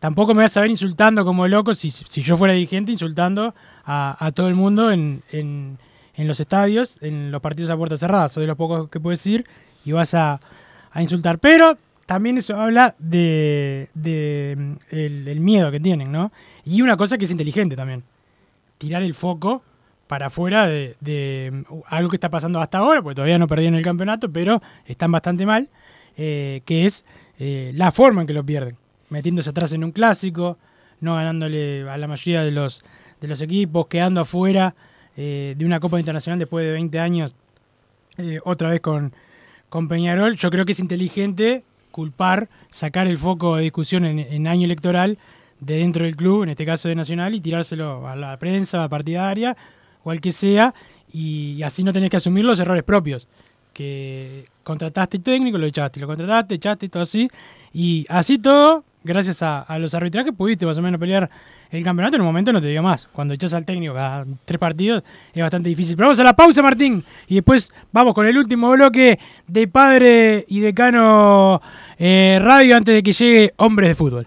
Tampoco me vas a ver insultando como loco si, si yo fuera dirigente, insultando a, todo el mundo en, en- en los estadios, en los partidos a puerta cerrada. Soy de los pocos que puedes ir y vas a, a insultar. Pero también eso habla de, de, mm, el, el miedo que tienen, ¿no? Y una cosa que es inteligente también. Tirar el foco para afuera de, mm, algo que está pasando hasta ahora, porque todavía no perdieron el campeonato, pero están bastante mal, eh, que es eh, la forma en que lo pierden. Metiéndose atrás en un clásico, no ganándole a la mayoría de los, de los equipos, quedando afuera eh, de una Copa Internacional después de 20 años, otra vez con, con Peñarol. Yo creo que es inteligente culpar, sacar el foco de discusión en, en año electoral de dentro del club, en este caso de Nacional, y tirárselo a la prensa, a la partidaria, o al que sea, y, así no tenés que asumir los errores propios. Que contrataste técnico, lo echaste, lo contrataste, echaste, todo así, y así todo, gracias a, a los arbitrajes, pudiste más o menos pelear el campeonato. En un momento no te digo más. Cuando echas al técnico cada tres partidos es bastante difícil. Pero vamos a la pausa, Martín. Y después vamos con el último bloque de Padre y Decano eh, Radio antes de que llegue Hombres de Fútbol.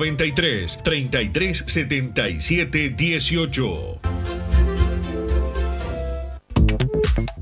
093 33 77 18.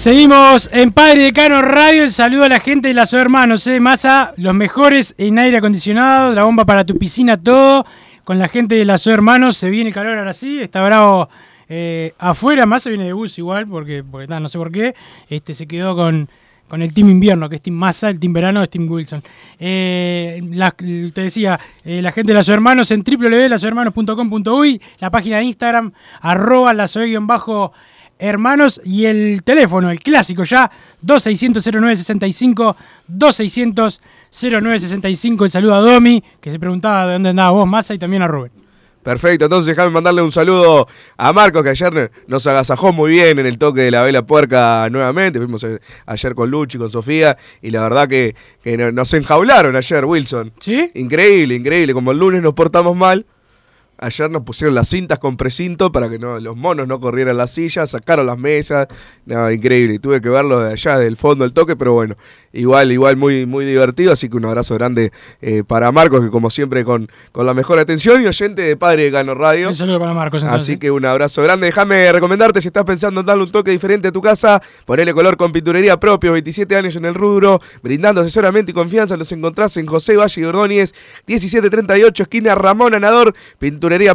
Seguimos en Padre Decano Radio. El saludo a la gente de las hermanos, eh, Masa, los mejores en aire acondicionado, la bomba para tu piscina, todo. Con la gente de las hermanos, se viene el calor ahora sí, está bravo eh, afuera, se viene de bus igual, porque, no sé por qué. Este se quedó con, con el team invierno, que es Team Massa, el team verano es Team Wilson. Eh, te decía, eh, la gente de las hermanos en www.lasohermanos.com.uy, la página de Instagram, arroba lasoy-bajo hermanos y el teléfono, el clásico ya, 2600-0965, 2600-0965. El saludo a Domi, que se preguntaba de dónde andaba vos, Massa, y también a Rubén. Perfecto, entonces déjame mandarle un saludo a Marcos, que ayer nos agasajó muy bien en el toque de la vela puerca nuevamente. Fuimos ayer con Luchi, con Sofía, y la verdad que, que no- nos enjaularon ayer, Wilson. ¿Sí? Increíble, increíble. Como el lunes nos portamos mal, ayer nos pusieron las cintas con precinto para que no, los monos no corrieran las sillas, sacaron las mesas. No, increíble. Tuve que verlo de allá, del fondo del toque, pero bueno, igual, igual muy, muy divertido. Así que un abrazo grande eh, para Marcos, que como siempre con, con la mejor atención y oyente de Padre de Gano Radio. Un saludo para Marcos. entonces. Así que un abrazo grande. Déjame recomendarte si estás pensando en darle un toque diferente a tu casa, ponele color con pinturería propio, 27 años en el rubro, brindando asesoramiento y confianza. Los encontrás en José Valle y Ordóñez, 1738, esquina Ramón Anador.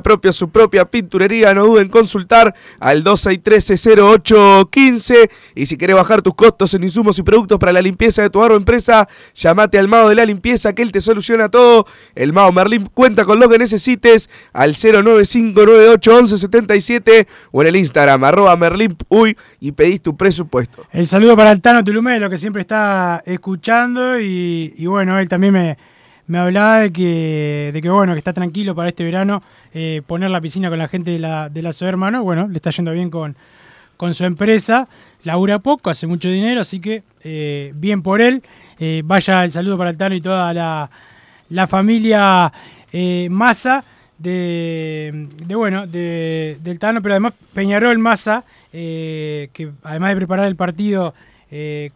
Propia, su propia pinturería. No duden en consultar al 2613-0815. Y si querés bajar tus costos en insumos y productos para la limpieza de tu hogar o empresa, llamate al Mao de la Limpieza que él te soluciona todo. El Mao Merlín cuenta con lo que necesites al 095981177 o en el Instagram arroba Merlín uy, y pedís tu presupuesto. El saludo para el Tano Tulumelo, que siempre está escuchando. Y, y bueno, él también me, me hablaba de que, de que, bueno, que está tranquilo para este verano eh, poner la piscina con la gente de la, de la. Bueno, le está yendo bien con, con su empresa. Labura poco, hace mucho dinero, así que eh, bien por él. Eh, vaya el saludo para el Tano y toda la, la familia Massa de, de, bueno, de, del Tano, pero además Peñarol Massa, que además de preparar el partido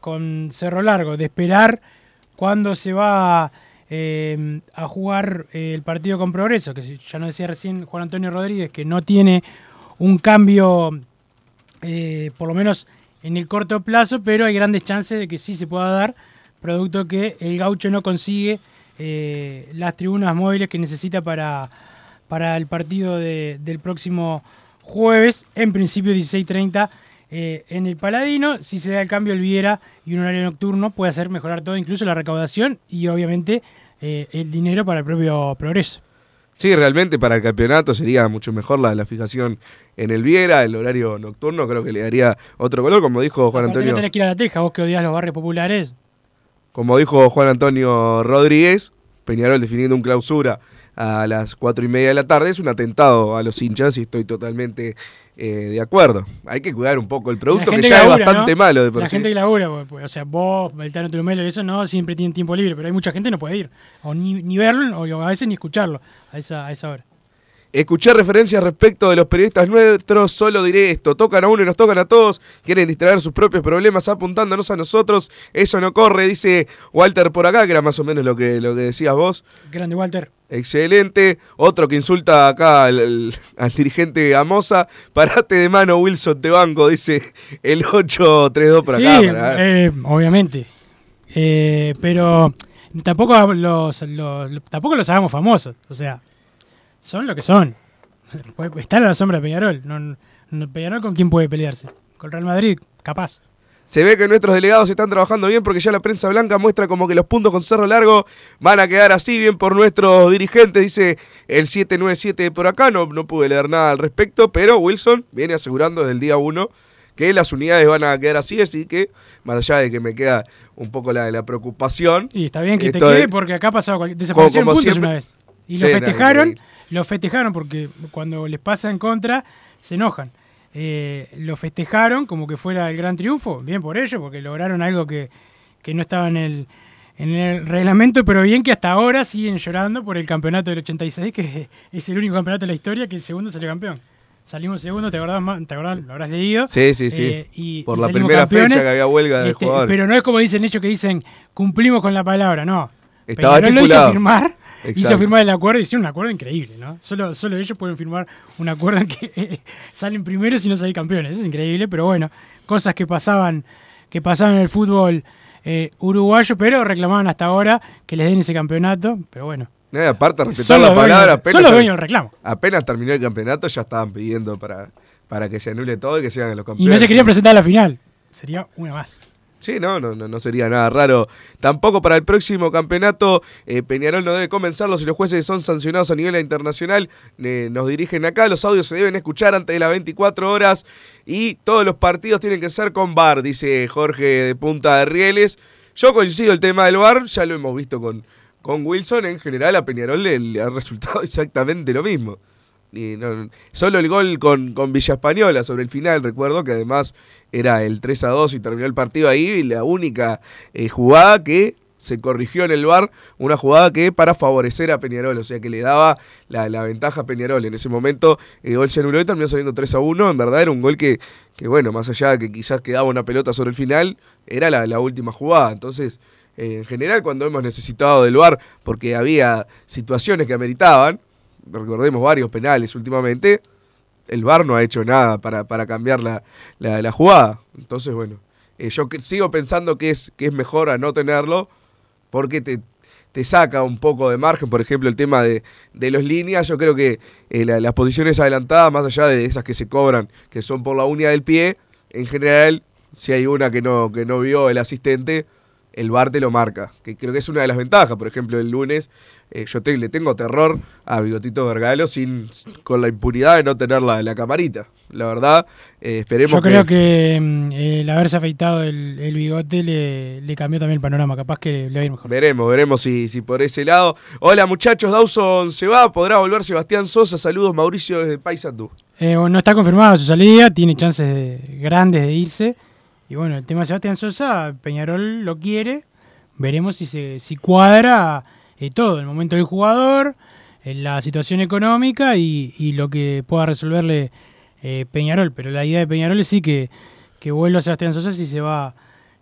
con Cerro Largo, de esperar cuándo se va eh, a jugar eh, el partido con Progreso, que ya nos decía recién Juan Antonio Rodríguez, que no tiene un cambio, eh, por lo menos en el corto plazo, pero hay grandes chances de que sí se pueda dar, producto que el gaucho no consigue las tribunas móviles que necesita para, para el partido de- del próximo jueves, en principio 16.30 eh, en el Paladino. Si se da el cambio el Viera y un horario nocturno, puede hacer mejorar todo, incluso la recaudación y obviamente eh, el dinero para el propio progreso. Sí, realmente para el campeonato sería mucho mejor la, la fijación en el Viera, el horario nocturno, creo que le daría otro color, como dijo Juan Aparte Antonio. no tenés que ir a la Teja, vos que odias los barrios populares. Como dijo Juan Antonio Rodríguez, Peñarol definiendo un clausura a las cuatro y media de la tarde es un atentado a los hinchas y estoy totalmente eh, de acuerdo. Hay que cuidar un poco el producto que ya labura, es bastante ¿no? malo de por La sí. gente que labura, pues, pues, o sea, vos, Beltano Turumelo y eso no siempre tienen tiempo libre, pero hay mucha gente que no puede ir, o ni, ni verlo, o a veces ni escucharlo a esa, a esa hora. Escuché referencias respecto de los periodistas nuestros, solo diré esto, tocan a uno y nos tocan a todos, quieren distraer sus propios problemas apuntándonos a nosotros, eso no corre, dice Walter por acá, que era más o menos lo que, lo que decías vos. Grande Walter. Excelente. Otro que insulta acá al, al- al dirigente Amosa. Parate de mano, Wilson, te banco, dice el 832 por sí, acá. eh, obviamente. Eh, pero tampoco los, los- tampoco los hagamos famosos. O sea, son lo que son. <laughs> Están a la sombra de Peñarol. No, no- Peñarol con quién puede pelearse. Con Real Madrid, capaz. Se ve que nuestros delegados están trabajando bien porque ya la prensa blanca muestra como que los puntos con Cerro Largo van a quedar así bien por nuestros dirigentes, dice el 797 por acá. No, no pude leer nada al respecto, pero Wilson viene asegurando desde el día 1 que las unidades van a quedar así, así que más allá de que me queda un poco la, la preocupación. Y está bien que te quede de- porque acá pasó cual- desaparecieron como puntos siempre- una vez. Y Sí, lo no, festejaron. Lo festejaron porque cuando les pasa en contra se enojan. Eh, lo festejaron como que fuera el gran triunfo, bien por ello, porque lograron algo que, que no estaba en el, en el reglamento, pero bien que hasta ahora siguen llorando por el campeonato del 86, que <laughs> es el único campeonato de la historia que el segundo salió campeón. Salimos segundo, ¿te acordás? ma- ¿Te acordás? ¿Lo habrás leído? Sí, sí, sí. Eh, y- Por y la primera fecha que había huelga de Este, jugadores. Pero no es como dicen ellos que dicen cumplimos con la palabra, no. Estaba Peñarol lo hizo estipulado. firmar, hizo firmar el acuerdo y hicieron un acuerdo increíble, ¿no? Solo, solo ellos pueden firmar un acuerdo en que eh, <laughs> salen primeros y no salen campeones. Eso es increíble, pero bueno, cosas que pasaban, que pasaban en el fútbol eh, uruguayo, pero reclamaban hasta ahora que les den ese campeonato, pero bueno. Eh, aparte, respetar la palabra. apenas ter- dueños del reclamo. Apenas terminó el campeonato, ya estaban pidiendo para, para que se anule todo y que sean los Y campeones. no se querían presentar a la final. Sería una más. Sí, no, no, no, sería nada raro. Tampoco para el próximo campeonato, eh, Peñarol no debe comenzarlo si los jueces son sancionados a nivel internacional. Eh, nos dirigen acá, los audios se deben escuchar antes de las 24 horas y todos los partidos tienen que ser con VAR, dice Jorge de Punta de Rieles. Yo coincido el tema del VAR, ya lo hemos visto con, con Wilson. En general a Peñarol le ha resultado <laughs> exactamente lo mismo. Solo el gol con, con Villa Española sobre el final, recuerdo que además era el 3 a 2 y terminó el partido ahí. Y la única eh, jugada que se corrigió en el bar, una jugada que para favorecer a Peñarol, o sea que le daba la, la ventaja a Peñarol. En ese momento el gol se anuló y terminó saliendo 3 a 1. En verdad era un gol que, que bueno, más allá de que quizás quedaba una pelota sobre el final, era la, la última jugada. Entonces, eh, en general, cuando hemos necesitado del VAR, porque había situaciones que ameritaban, recordemos varios penales últimamente, el VAR no ha hecho nada para, para cambiar la, la- la jugada. Entonces, bueno, eh, yo sigo pensando que es, que es mejor a no tenerlo, porque te, te saca un poco de margen, por ejemplo, el tema de, de los líneas, yo creo que eh, la- las posiciones adelantadas, más allá de esas que se cobran, que son por la uña del pie, en general, si hay una que no, que no vio el asistente, el VAR te lo marca, que creo que es una de las ventajas. Por ejemplo, el lunes eh, yo te- le tengo terror a Bigotito Vergalo sin, con la impunidad de no tener la, la camarita. La verdad, eh, esperemos Yo creo que mm, el haberse afeitado el, el bigote le, le cambió también el panorama. Capaz que le va a ir mejor. Veremos, veremos si, si por ese lado. Hola muchachos, Dawson se va, podrá volver Sebastián Sosa. Saludos Mauricio desde Paysandú. Eh, no está confirmada su salida, tiene chances de- grandes de irse. Y bueno, el tema de Sebastián Sosa, Peñarol lo quiere. Veremos si se si cuadra eh, todo, el momento del jugador, eh, la situación económica y, y lo que pueda resolverle eh, Peñarol. Pero la idea de Peñarol es sí que, que vuelva Sebastián Sosa si se va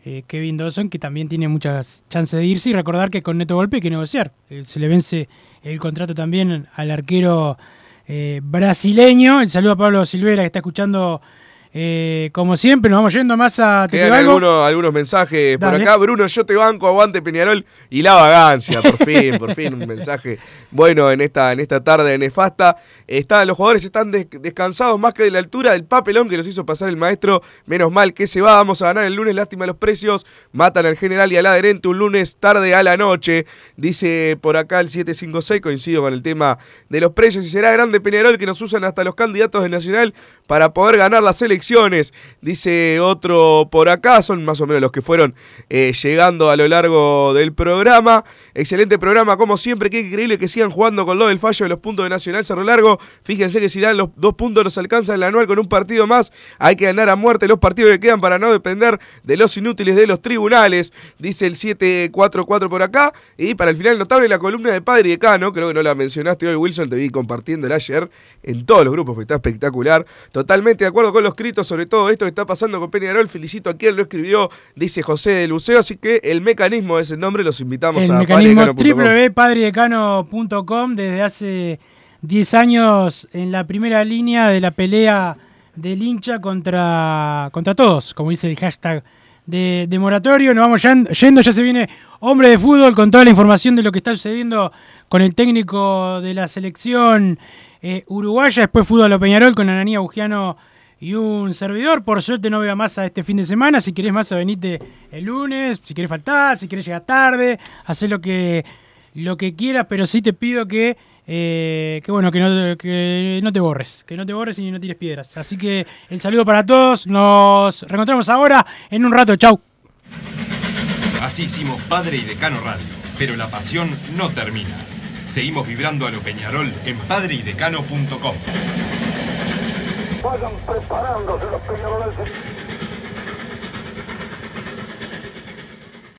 eh, Kevin Dawson, que también tiene muchas chances de irse. Y recordar que con Neto Golpe hay que negociar. Se le vence el contrato también al arquero brasileño. El saludo a Pablo Silvera que está escuchando eh, como siempre. Nos vamos yendo más a Quedan algunos, algunos mensajes por acá. Bruno, yo te banco, aguante Peñarol y la vagancia, por fin, por fin, un mensaje bueno en esta, en esta tarde nefasta. Están, los jugadores están des- descansados más que de la altura del papelón que nos hizo pasar el maestro. Menos mal que se va, vamos a ganar el lunes, lástima los precios. Matan al general y al adherente un lunes tarde a la noche. Dice por acá el 756, coincido con el tema de los precios. Y será grande Peñarol que nos usan hasta los candidatos de Nacional para poder ganar las Dice otro por acá, son más o menos los que fueron eh, llegando a lo largo del programa. Excelente programa, como siempre. Qué increíble que sigan jugando con lo del fallo de los puntos de Nacional Cerro Largo. Fíjense que si dan los dos puntos nos alcanza el anual con un partido más. Hay que ganar a muerte los partidos que quedan para no depender de los inútiles de los tribunales. Dice el 744 por acá. Y para el final notable la columna de Padre y Decano. Creo que no la mencionaste hoy, Wilson. Te vi compartiéndola ayer en todos los grupos, que está espectacular. Totalmente de acuerdo con los sobre todo esto que está pasando con Peñarol. Felicito a quien lo escribió, dice José de Luceo. Así que el mecanismo es el nombre. Los invitamos el a mecanismo padredecano.com. www.padredecano.com desde hace 10 años en la primera línea de la pelea del hincha contra, contra todos, como dice el hashtag de, de moratorio. Nos vamos yendo, ya se viene hombre de fútbol con toda la información de lo que está sucediendo con el técnico de la selección eh, uruguaya. Después fútbol a Peñarol con Ananía Bugiano y un servidor. Por suerte no veo a este fin de semana. Si querés Massa, venite el lunes. Si querés faltar, si querés llegar tarde, hacer lo que, lo que quieras. Pero sí te pido que, eh, que bueno, que no, que no te borres. Que no te borres y no tires piedras. Así que el saludo para todos. Nos reencontramos ahora en un rato. Chau. Así hicimos Padre y Decano Radio, pero la pasión no termina. Seguimos vibrando a lo Peñarol en padreidecano.com. Vayan preparándose los peñaroles.